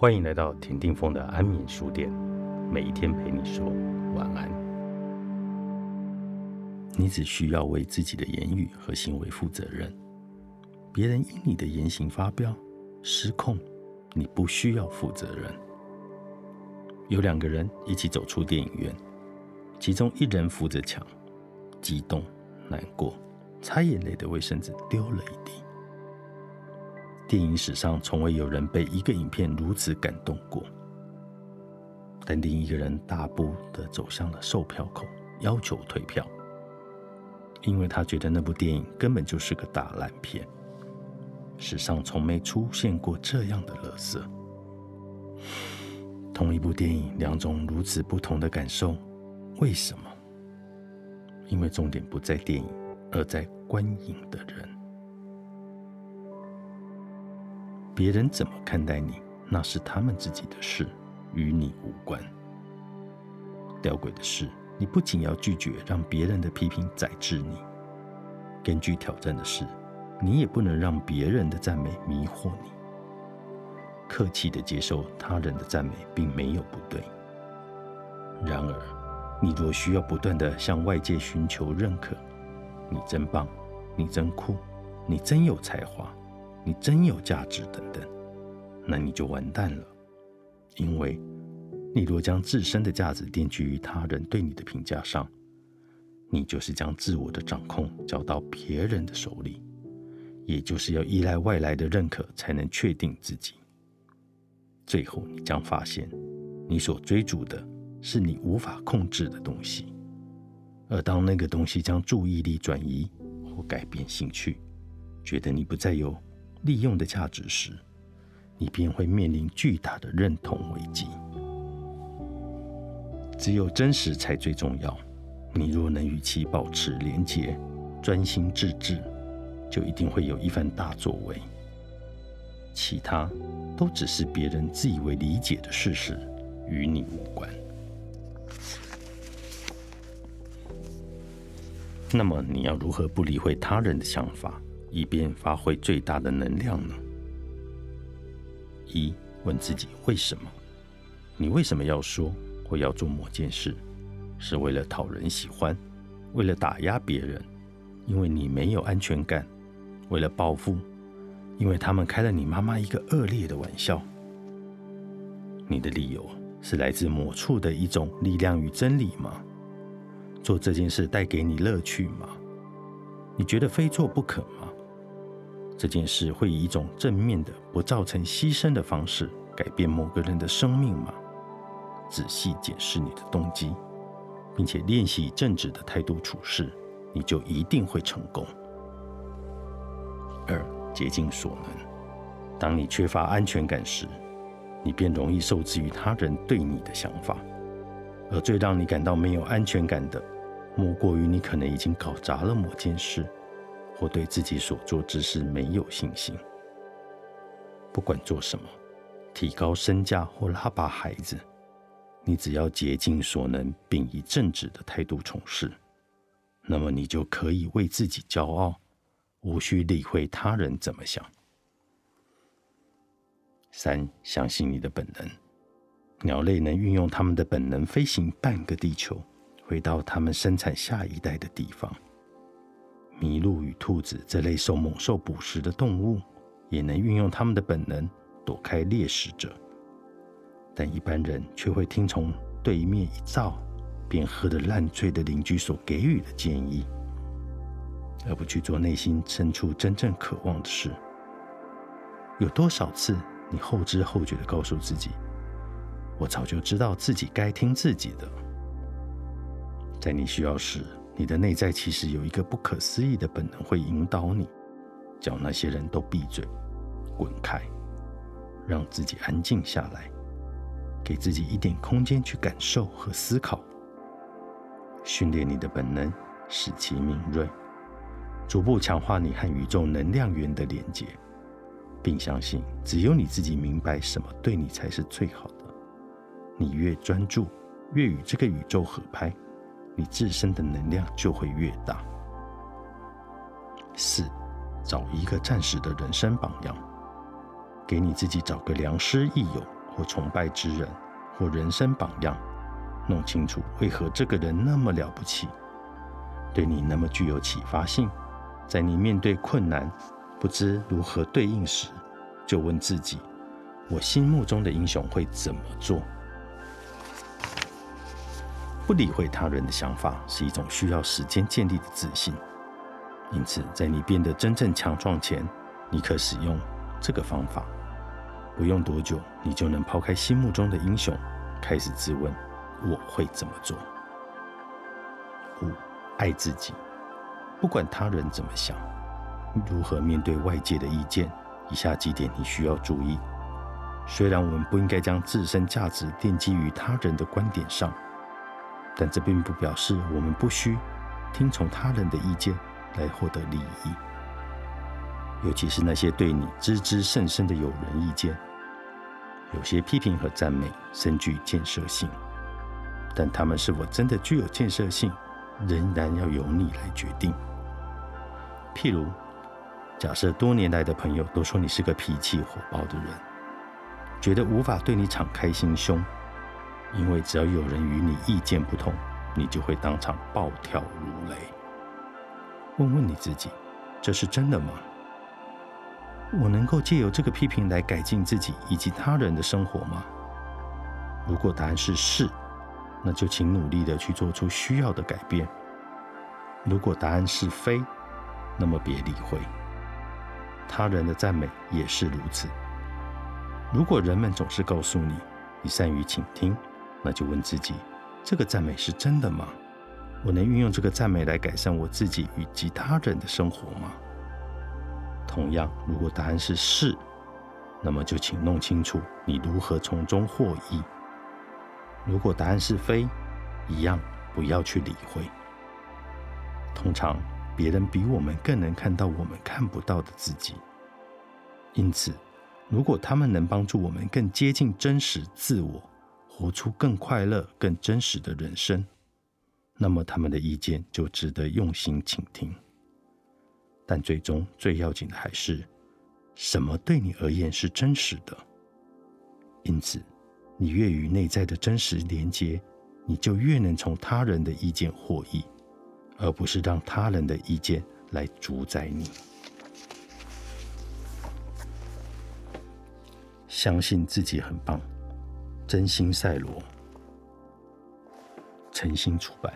欢迎来到田定峰的安眠书店，每一天陪你说晚安。你只需要为自己的言语和行为负责任，别人因你的言行发飙失控，你不需要负责任。有两个人一起走出电影院，其中一人扶着墙，激动、难过，擦眼泪的卫生纸丢了一地。电影史上从未有人被一个影片如此感动过。但另一个人大步的走向了售票口，要求退票，因为他觉得那部电影根本就是个大烂片，史上从没出现过这样的乐色。同一部电影，两种如此不同的感受，为什么？因为重点不在电影，而在观影的人。别人怎么看待你，那是他们自己的事，与你无关。吊诡的是，你不仅要拒绝让别人的批评宰制你，更具挑战的是，你也不能让别人的赞美迷惑你。客气的接受他人的赞美，并没有不对。然而，你若需要不断的向外界寻求认可，你真棒，你真酷，你真有才华。你真有价值，等等，那你就完蛋了。因为，你若将自身的价值奠基于他人对你的评价上，你就是将自我的掌控交到别人的手里，也就是要依赖外来的认可才能确定自己。最后，你将发现，你所追逐的是你无法控制的东西，而当那个东西将注意力转移或改变兴趣，觉得你不再有。利用的价值时，你便会面临巨大的认同危机。只有真实才最重要。你若能与其保持连结，专心致志，就一定会有一番大作为。其他都只是别人自以为理解的事实，与你无关。那么，你要如何不理会他人的想法？以便发挥最大的能量呢？一问自己为什么？你为什么要说或要做某件事？是为了讨人喜欢？为了打压别人？因为你没有安全感？为了报复？因为他们开了你妈妈一个恶劣的玩笑？你的理由是来自某处的一种力量与真理吗？做这件事带给你乐趣吗？你觉得非做不可吗？这件事会以一种正面的、不造成牺牲的方式改变某个人的生命吗？仔细检视你的动机，并且练习正直的态度处事，你就一定会成功。二，竭尽所能。当你缺乏安全感时，你便容易受制于他人对你的想法，而最让你感到没有安全感的，莫过于你可能已经搞砸了某件事。或对自己所做之事没有信心。不管做什么，提高身价或拉拔孩子，你只要竭尽所能，并以正直的态度从事，那么你就可以为自己骄傲，无需理会他人怎么想。三，相信你的本能。鸟类能运用它们的本能飞行半个地球，回到它们生产下一代的地方。麋鹿与兔子这类受猛兽捕食的动物，也能运用他们的本能躲开猎食者，但一般人却会听从对面一照便喝得烂醉的邻居所给予的建议，而不去做内心深处真正渴望的事。有多少次，你后知后觉地告诉自己：“我早就知道自己该听自己的。”在你需要时。你的内在其实有一个不可思议的本能，会引导你，叫那些人都闭嘴、滚开，让自己安静下来，给自己一点空间去感受和思考，训练你的本能，使其敏锐，逐步强化你和宇宙能量源的连接，并相信只有你自己明白什么对你才是最好的。你越专注，越与这个宇宙合拍。你自身的能量就会越大。四，找一个暂时的人生榜样，给你自己找个良师益友或崇拜之人或人生榜样，弄清楚为何这个人那么了不起，对你那么具有启发性。在你面对困难不知如何对应时，就问自己：我心目中的英雄会怎么做？不理会他人的想法是一种需要时间建立的自信。因此，在你变得真正强壮前，你可使用这个方法。不用多久，你就能抛开心目中的英雄，开始自问：我会怎么做？五、爱自己，不管他人怎么想，如何面对外界的意见。以下几点你需要注意。虽然我们不应该将自身价值奠基于他人的观点上，但这并不表示我们不需听从他人的意见。来获得利益，尤其是那些对你知之甚深的友人意见。有些批评和赞美深具建设性，但他们是否真的具有建设性，仍然要由你来决定。譬如，假设多年来的朋友都说你是个脾气火爆的人，觉得无法对你敞开心胸，因为只要有人与你意见不同，你就会当场暴跳如雷。问问你自己，这是真的吗？我能够借由这个批评来改进自己以及他人的生活吗？如果答案是是，那就请努力的去做出需要的改变。如果答案是非，那么别理会。他人的赞美也是如此。如果人们总是告诉你你善于倾听，那就问自己，这个赞美是真的吗？我能运用这个赞美来改善我自己与其他人的生活吗？同样，如果答案是是，那么就请弄清楚你如何从中获益。如果答案是非，一样不要去理会。通常，别人比我们更能看到我们看不到的自己，因此，如果他们能帮助我们更接近真实自我，活出更快乐、更真实的人生。那么他们的意见就值得用心倾听，但最终最要紧的还是什么对你而言是真实的。因此，你越与内在的真实连接，你就越能从他人的意见获益，而不是让他人的意见来主宰你。相信自己很棒，真心赛罗，诚心出版。